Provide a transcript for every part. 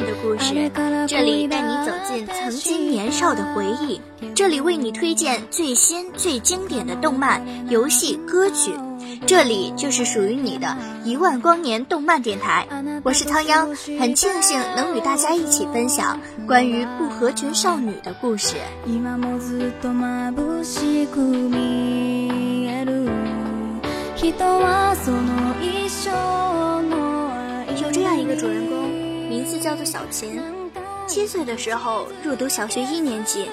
的故事，这里带你走进曾经年少的回忆，这里为你推荐最新最经典的动漫、游戏、歌曲，这里就是属于你的一万光年动漫电台。我是仓央，很庆幸能与大家一起分享关于不合群少女的故事。有这样一个主人公。名字叫做小琴，七岁的时候入读小学一年级，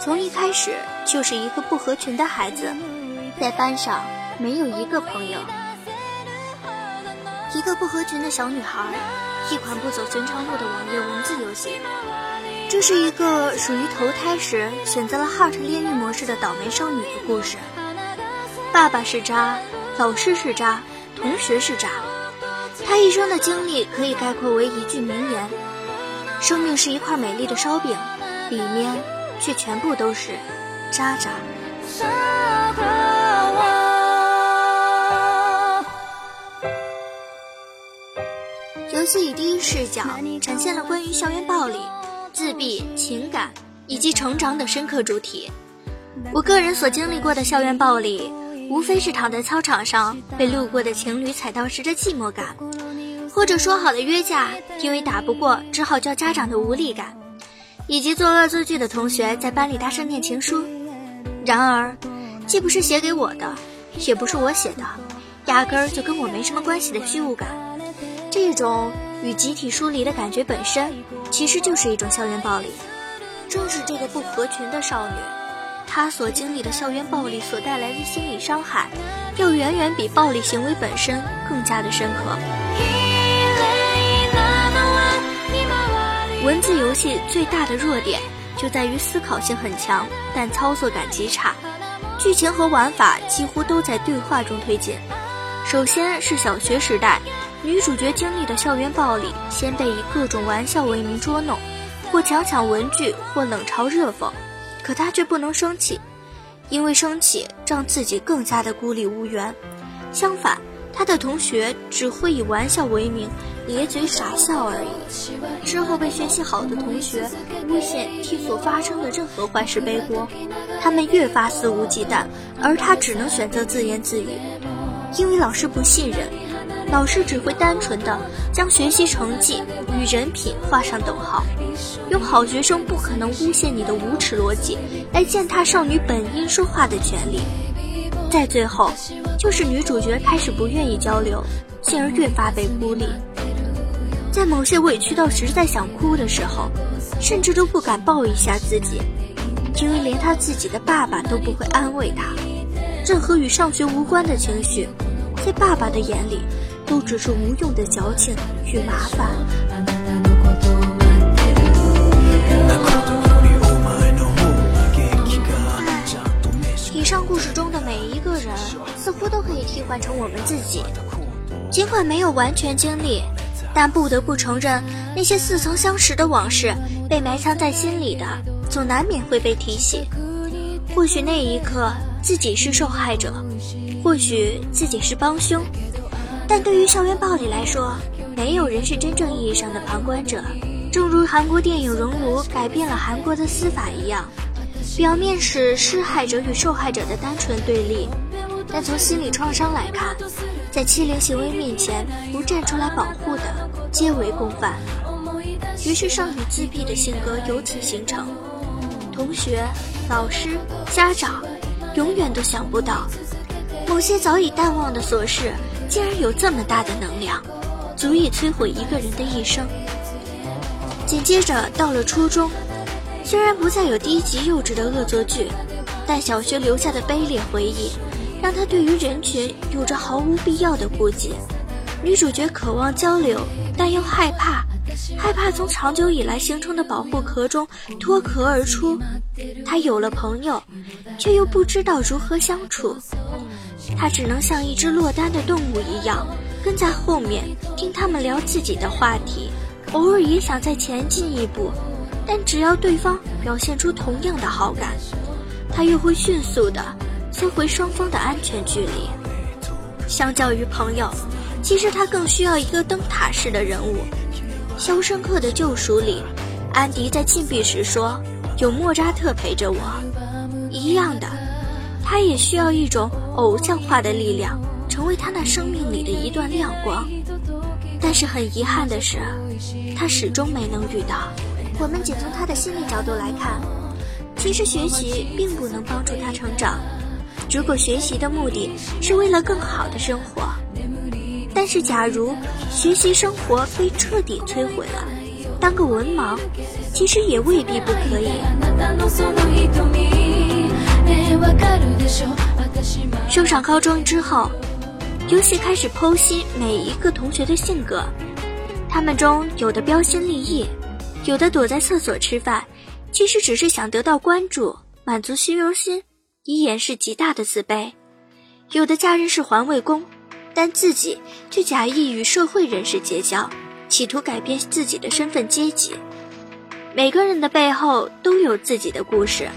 从一开始就是一个不合群的孩子，在班上没有一个朋友。一个不合群的小女孩，一款不走寻常路的网页文字游戏。这是一个属于投胎时选择了 Heart 炼狱模式的倒霉少女的故事。爸爸是渣，老师是渣，同学是渣。他一生的经历可以概括为一句名言：生命是一块美丽的烧饼，里面却全部都是渣渣。游戏以第一视角呈现了关于校园暴力、自闭、情感以及成长等深刻主题。我个人所经历过的校园暴力。无非是躺在操场上被路过的情侣踩到时的寂寞感，或者说好的约架因为打不过只好叫家长的无力感，以及作恶作剧的同学在班里大声念情书。然而，既不是写给我的，也不是我写的，压根儿就跟我没什么关系的虚无感，这种与集体疏离的感觉本身，其实就是一种校园暴力。正是这个不合群的少女。她所经历的校园暴力所带来的心理伤害，要远远比暴力行为本身更加的深刻。文字游戏最大的弱点就在于思考性很强，但操作感极差，剧情和玩法几乎都在对话中推进。首先是小学时代，女主角经历的校园暴力，先被以各种玩笑为名捉弄，或强抢文具，或冷嘲热讽。可她却不能生气，因为生气让自己更加的孤立无援。相反，他的同学只会以玩笑为名，咧嘴傻笑而已。之后被学习好的同学诬陷替所发生的任何坏事背锅，他们越发肆无忌惮，而他只能选择自言自语，因为老师不信任。老师只会单纯的将学习成绩与人品画上等号，用好学生不可能诬陷你的无耻逻辑来践踏少女本应说话的权利。在最后，就是女主角开始不愿意交流，进而越发被孤立。在某些委屈到实在想哭的时候，甚至都不敢抱一下自己，因为连他自己的爸爸都不会安慰他。任何与上学无关的情绪，在爸爸的眼里。都只是无用的矫情与麻烦。以上故事中的每一个人，似乎都可以替换成我们自己。尽管没有完全经历，但不得不承认，那些似曾相识的往事，被埋藏在心里的，总难免会被提起。或许那一刻自己是受害者，或许自己是帮凶。但对于校园暴力来说，没有人是真正意义上的旁观者。正如韩国电影《熔炉》改变了韩国的司法一样，表面是施害者与受害者的单纯对立，但从心理创伤来看，在欺凌行为面前不站出来保护的，皆为共犯。于是少女自闭的性格由此形成。同学、老师、家长，永远都想不到，某些早已淡忘的琐事。竟然有这么大的能量，足以摧毁一个人的一生。紧接着到了初中，虽然不再有低级幼稚的恶作剧，但小学留下的卑劣回忆，让他对于人群有着毫无必要的顾忌。女主角渴望交流，但又害怕，害怕从长久以来形成的保护壳中脱壳而出。她有了朋友，却又不知道如何相处。她只能像一只落单的动物一样，跟在后面听他们聊自己的话题，偶尔也想再前进一步，但只要对方表现出同样的好感，他又会迅速的缩回双方的安全距离。相较于朋友。其实他更需要一个灯塔式的人物，《肖申克的救赎》里，安迪在禁闭时说：“有莫扎特陪着我。”一样的，他也需要一种偶像化的力量，成为他那生命里的一段亮光。但是很遗憾的是，他始终没能遇到。我们仅从他的心理角度来看，其实学习并不能帮助他成长。如果学习的目的是为了更好的生活。但是，假如学习生活被彻底摧毁了，当个文盲，其实也未必不可以。升上高中之后，游戏开始剖析每一个同学的性格，他们中有的标新立异，有的躲在厕所吃饭，其实只是想得到关注，满足虚荣心，以掩饰极大的自卑；有的家人是环卫工。但自己却假意与社会人士结交，企图改变自己的身份阶级。每个人的背后都有自己的故事。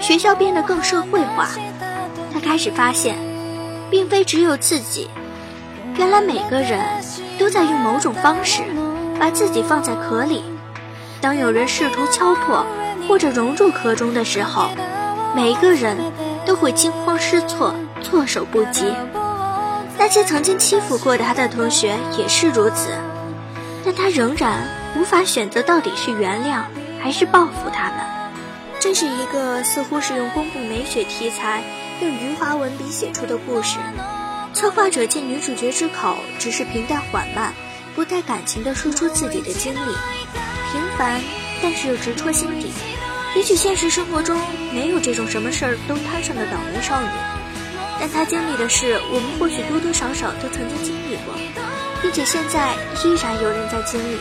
学校变得更社会化，他开始发现，并非只有自己。原来每个人都在用某种方式把自己放在壳里。当有人试图敲破或者融入壳中的时候，每一个人都会惊慌失措，措手不及。那些曾经欺负过他的同学也是如此，但他仍然无法选择到底是原谅还是报复他们。这是一个似乎是用公共美学题材用余华文笔写出的故事。策划者借女主角之口，只是平淡缓慢、不带感情地说出自己的经历，凡但是又直戳心底。也许现实生活中没有这种什么事儿都摊上的倒霉少女。但她经历的事，我们或许多多少少都曾经经历过，并且现在依然有人在经历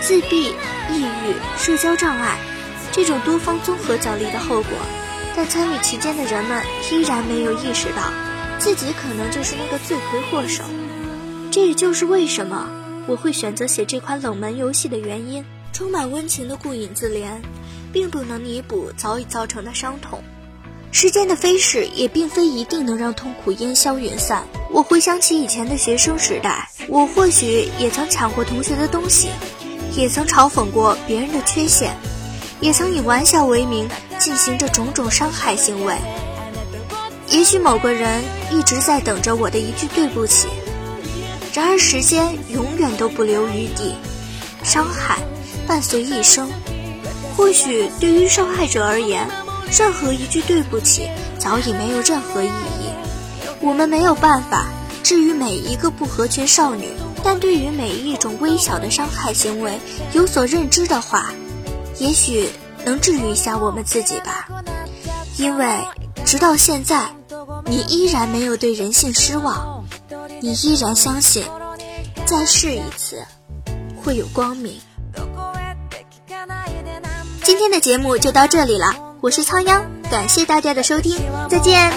自闭、抑郁、社交障碍这种多方综合角力的后果。但参与其间的人们依然没有意识到，自己可能就是那个罪魁祸首。这也就是为什么我会选择写这款冷门游戏的原因。充满温情的顾影自怜，并不能弥补早已造成的伤痛。时间的飞逝也并非一定能让痛苦烟消云散。我回想起以前的学生时代，我或许也曾抢过同学的东西，也曾嘲讽过别人的缺陷，也曾以玩笑为名进行着种种伤害行为。也许某个人一直在等着我的一句对不起，然而时间永远都不留余地，伤害伴随一生。或许对于受害者而言。任何一句对不起早已没有任何意义。我们没有办法治愈每一个不合群少女，但对于每一种微小的伤害行为有所认知的话，也许能治愈一下我们自己吧。因为直到现在，你依然没有对人性失望，你依然相信，再试一次会有光明。今天的节目就到这里了我是仓央感谢大家的收听再见